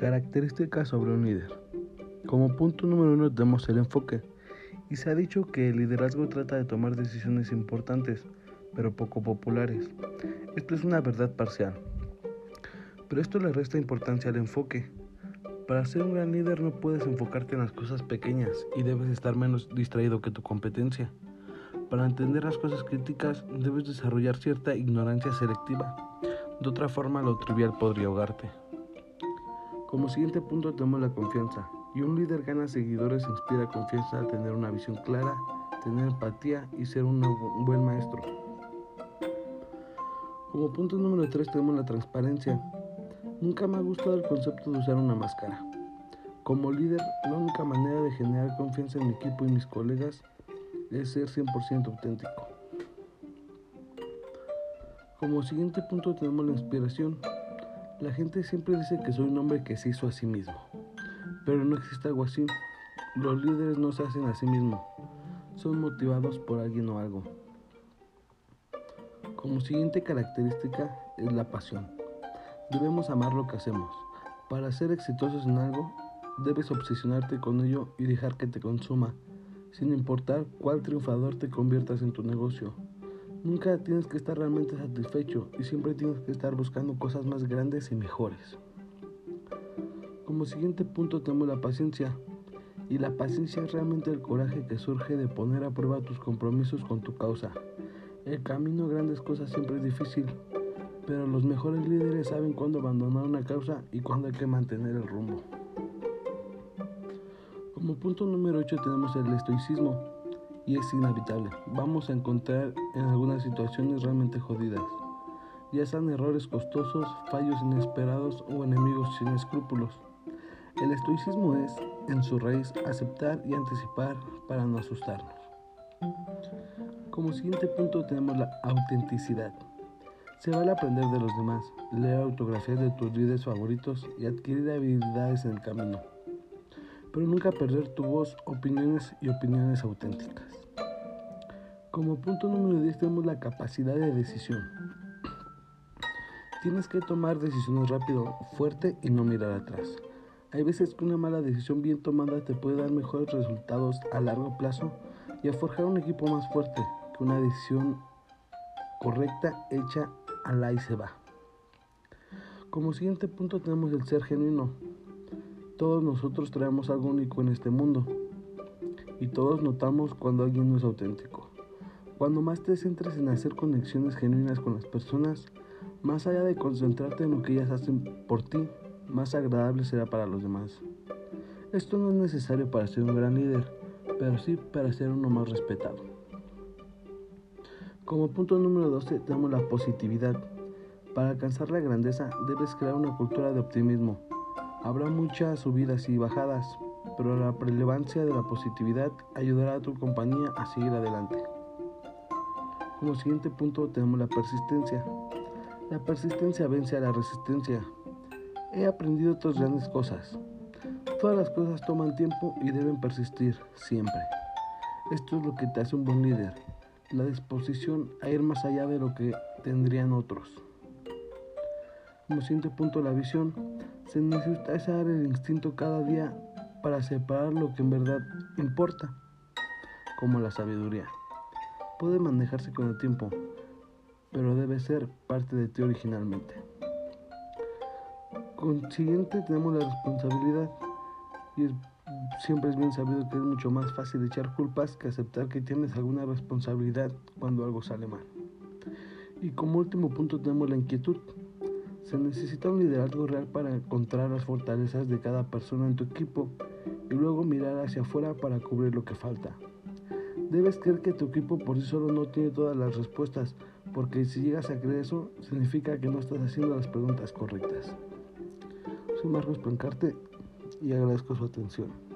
Características sobre un líder. Como punto número uno tenemos el enfoque. Y se ha dicho que el liderazgo trata de tomar decisiones importantes, pero poco populares. Esto es una verdad parcial. Pero esto le resta importancia al enfoque. Para ser un gran líder no puedes enfocarte en las cosas pequeñas y debes estar menos distraído que tu competencia. Para entender las cosas críticas debes desarrollar cierta ignorancia selectiva. De otra forma lo trivial podría ahogarte. Como siguiente punto tenemos la confianza. Y un líder gana seguidores inspira confianza tener una visión clara, tener empatía y ser un buen maestro. Como punto número 3 tenemos la transparencia. Nunca me ha gustado el concepto de usar una máscara. Como líder, la única manera de generar confianza en mi equipo y mis colegas es ser 100% auténtico. Como siguiente punto tenemos la inspiración. La gente siempre dice que soy un hombre que se hizo a sí mismo, pero no existe algo así. Los líderes no se hacen a sí mismos, son motivados por alguien o algo. Como siguiente característica es la pasión. Debemos amar lo que hacemos. Para ser exitosos en algo, debes obsesionarte con ello y dejar que te consuma, sin importar cuál triunfador te conviertas en tu negocio. Nunca tienes que estar realmente satisfecho y siempre tienes que estar buscando cosas más grandes y mejores. Como siguiente punto tenemos la paciencia. Y la paciencia es realmente el coraje que surge de poner a prueba tus compromisos con tu causa. El camino a grandes cosas siempre es difícil, pero los mejores líderes saben cuándo abandonar una causa y cuándo hay que mantener el rumbo. Como punto número 8 tenemos el estoicismo y es inevitable. Vamos a encontrar en algunas situaciones realmente jodidas, ya sean errores costosos, fallos inesperados o enemigos sin escrúpulos. El estoicismo es, en su raíz, aceptar y anticipar para no asustarnos. Como siguiente punto tenemos la autenticidad. Se vale aprender de los demás, leer autografías de tus líderes favoritos y adquirir habilidades en el camino pero nunca perder tu voz, opiniones y opiniones auténticas. Como punto número 10 tenemos la capacidad de decisión. Tienes que tomar decisiones rápido, fuerte y no mirar atrás. Hay veces que una mala decisión bien tomada te puede dar mejores resultados a largo plazo y a forjar un equipo más fuerte que una decisión correcta hecha a la y se va. Como siguiente punto tenemos el ser genuino. Todos nosotros traemos algo único en este mundo y todos notamos cuando alguien no es auténtico. Cuando más te centres en hacer conexiones genuinas con las personas, más allá de concentrarte en lo que ellas hacen por ti, más agradable será para los demás. Esto no es necesario para ser un gran líder, pero sí para ser uno más respetado. Como punto número 12 tenemos la positividad. Para alcanzar la grandeza debes crear una cultura de optimismo Habrá muchas subidas y bajadas, pero la relevancia de la positividad ayudará a tu compañía a seguir adelante. Como siguiente punto tenemos la persistencia. La persistencia vence a la resistencia. He aprendido otras grandes cosas. Todas las cosas toman tiempo y deben persistir siempre. Esto es lo que te hace un buen líder, la disposición a ir más allá de lo que tendrían otros. Como siguiente punto, la visión. Se necesita usar el instinto cada día para separar lo que en verdad importa, como la sabiduría. Puede manejarse con el tiempo, pero debe ser parte de ti originalmente. Consiguiente tenemos la responsabilidad y siempre es bien sabido que es mucho más fácil echar culpas que aceptar que tienes alguna responsabilidad cuando algo sale mal. Y como último punto tenemos la inquietud. Se necesita un liderazgo real para encontrar las fortalezas de cada persona en tu equipo y luego mirar hacia afuera para cubrir lo que falta. Debes creer que tu equipo por sí solo no tiene todas las respuestas, porque si llegas a creer eso, significa que no estás haciendo las preguntas correctas. Soy Marcos Pancarte y agradezco su atención.